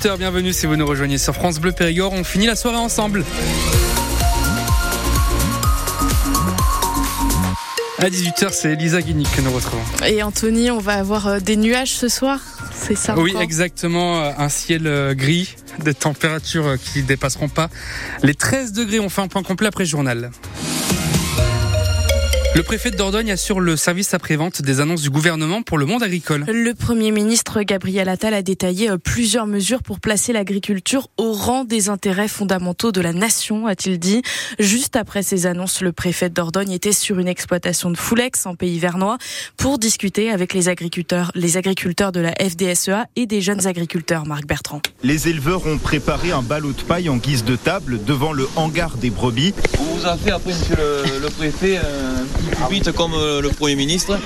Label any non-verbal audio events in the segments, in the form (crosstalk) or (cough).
18h, bienvenue si vous nous rejoignez sur France Bleu Périgord. On finit la soirée ensemble. À 18h, c'est Lisa Guinic que nous retrouvons. Et Anthony, on va avoir euh, des nuages ce soir c'est ça Oui, exactement. Euh, un ciel euh, gris, des températures qui ne dépasseront pas les 13 degrés. On fait un point complet après journal. Le préfet de Dordogne assure le service après-vente des annonces du gouvernement pour le monde agricole. Le Premier ministre Gabriel Attal a détaillé euh, plusieurs mesures pour placer l'agriculture au rang des intérêts fondamentaux de la nation, a-t-il dit. Juste après ces annonces, le préfet de Dordogne était sur une exploitation de Foulex en pays vernois pour discuter avec les agriculteurs, les agriculteurs de la FDSEA et des jeunes agriculteurs, Marc Bertrand. Les éleveurs ont préparé un ballot de paille en guise de table devant le hangar des brebis. On vous a fait après, monsieur le, préfet, euh, vite comme euh, le Premier ministre.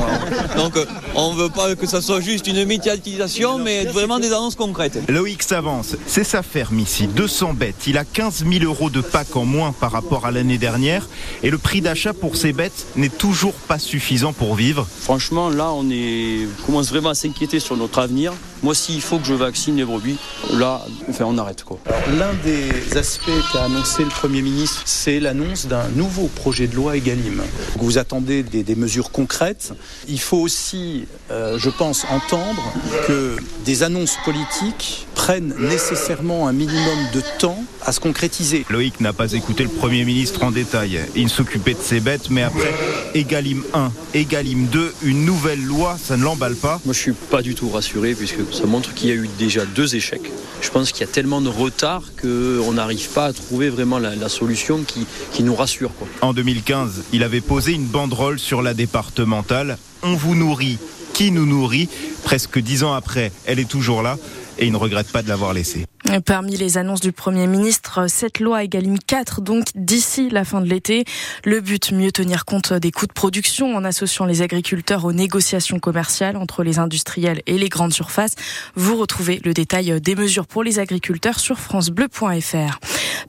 (laughs) Donc euh, on ne veut pas que ça soit juste une médiatisation, mais vraiment des annonces concrètes. Loïc s'avance, c'est sa ferme ici, 200 bêtes. Il a 15 000 euros de PAC en moins par rapport à l'année dernière et le prix d'achat pour ces bêtes n'est toujours pas suffisant pour vivre. Franchement, là, on, est... on commence vraiment à s'inquiéter sur notre avenir. Moi, s'il faut que je vaccine les brebis, là, enfin, on arrête. Quoi. L'un des aspects qu'a annoncé le Premier ministre, c'est l'annonce d'un nouveau projet de loi EGalim. Vous attendez des, mesures concrètes. Il faut aussi, euh, je pense, entendre que des annonces politiques prennent nécessairement un minimum de temps à se concrétiser. Loïc n'a pas écouté le Premier ministre en détail. Il s'occupait de ses bêtes, mais après, EGalim 1, EGalim 2, une nouvelle loi, ça ne l'emballe pas. Moi, je suis pas du tout rassuré, puisque ça montre qu'il y a eu déjà deux échecs. Je pense qu'il y a tellement de retard qu'on n'arrive pas à trouver vraiment la, solution qui, nous rassure. Quoi. En 2015, il avait posé une banderole sur la départementale. On vous nourrit, qui nous nourrit Presque dix ans après, elle est toujours là et il ne regrette pas de l'avoir laissée. Parmi les annonces du Premier ministre, cette loi Egalim 4, donc d'ici la fin de l'été. Le but, mieux tenir compte des coûts de production en associant les agriculteurs aux négociations commerciales entre les industriels et les grandes surfaces. Vous retrouvez le détail des mesures pour les agriculteurs sur francebleu.fr.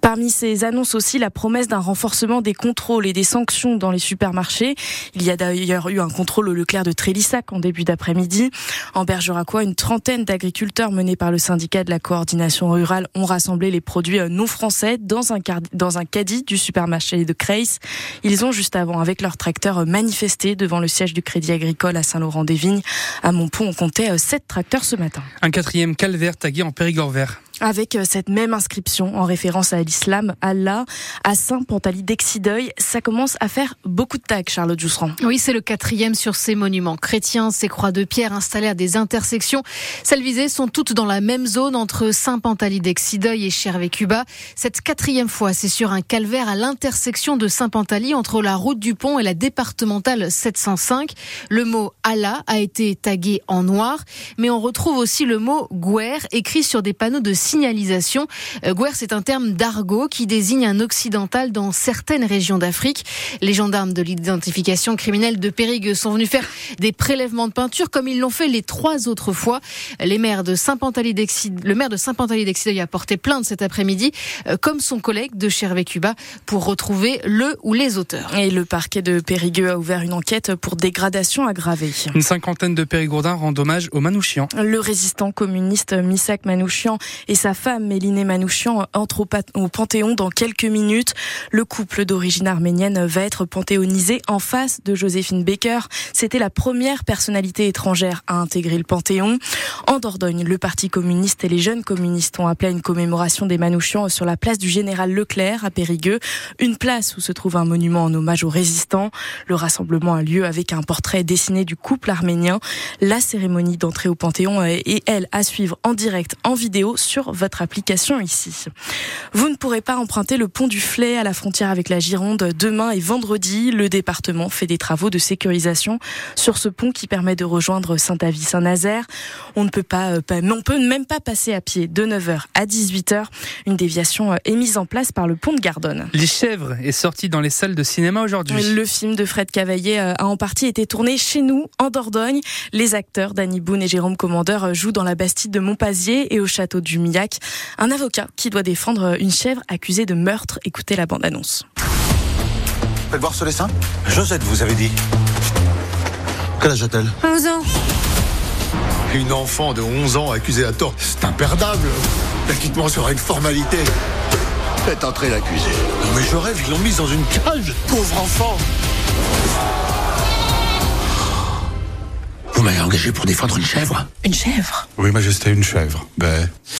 Parmi ces annonces aussi, la promesse d'un renforcement des contrôles et des sanctions dans les supermarchés. Il y a d'ailleurs eu un contrôle au Leclerc de Trélissac en début d'après-midi. En Bergeracois, une trentaine d'agriculteurs menés par le syndicat de la coordination rurale ont rassemblé les produits non français dans un, dans caddie du supermarché de Creis. Ils ont juste avant, avec leur tracteur, manifesté devant le siège du Crédit Agricole à Saint-Laurent-des-Vignes. À Montpont, on comptait euh, sept tracteurs ce matin. Un quatrième calvaire tagué en Périgord vert avec euh, cette même inscription en référence à l'islam, Allah, à Saint Pantaly d'Exideuil. Ça commence à faire beaucoup de tags, Charlotte Jousserand. Oui, c'est le quatrième sur ces monuments chrétiens, ces croix de pierre installées à des intersections. Celles visées sont toutes dans la même zone entre Saint Pantaly d'Exideuil et Chervé-Cuba. Cette quatrième fois, c'est sur un calvaire à l'intersection de Saint Pantaly entre la route du pont et la départementale 705. Le mot Allah a été tagué en noir, mais on retrouve aussi le mot guerre écrit sur des panneaux de signalisation. Euh, Guerre, c'est un terme d'argot qui désigne un occidental dans certaines régions d'Afrique. Les gendarmes de l'identification criminelle de Périgueux sont venus faire des prélèvements de peinture comme ils l'ont fait les trois autres fois. Les maires de le maire de Saint-Pantaly d'Exideuil a porté plainte cet après-midi, euh, comme son collègue de Chervé-Cuba, pour retrouver le ou les auteurs. Et le parquet de Périgueux a ouvert une enquête pour dégradation aggravée. Une cinquantaine de Périgourdins rendent hommage au Manouchian. Le résistant communiste Misak Manouchian et sa femme Méline Manouchian entrent au Panthéon dans quelques minutes. Le couple d'origine arménienne va être panthéonisé en face de Joséphine Baker. C'était la première personnalité étrangère à intégrer le Panthéon. En Dordogne, le Parti communiste et les jeunes communistes ont appelé à une commémoration des Manouchians sur la place du Général Leclerc à Périgueux, une place où se trouve un monument en hommage aux résistants. Le rassemblement a lieu avec un portrait dessiné du couple arménien. La cérémonie d'entrée au Panthéon est, elle, à suivre en direct, en vidéo sur votre application ici. Vous ne pourrez pas emprunter le pont du Flay à la frontière avec la Gironde demain et vendredi. Le département fait des travaux de sécurisation sur ce pont qui permet de rejoindre Saint-Avis-Saint-Nazaire. On ne peut pas, euh, on peut même pas passer à pied de 9h à 18h. Une déviation euh, est mise en place par le pont de Gardonne. Les Chèvres est sorti dans les salles de cinéma aujourd'hui. Le film de Fred Cavaillé euh, a en partie été tourné chez nous, en Dordogne. Les acteurs Danny Boone et Jérôme Commandeur jouent dans la Bastide de Montpazier et au château du un avocat qui doit défendre une chèvre accusée de meurtre. Écoutez la bande-annonce. Faites voir ce dessin? Josette, vous avez dit. Quel âge a-t-elle? 11 ans. Une enfant de 11 ans accusée à tort, c'est imperdable. L'acquittement sera une formalité. Faites entrer l'accusé. Non mais je rêve, ils l'ont mise dans une cage, pauvre enfant. Vous m'avez engagé pour défendre une chèvre? Une chèvre? Oui, Majesté, une chèvre. Ben,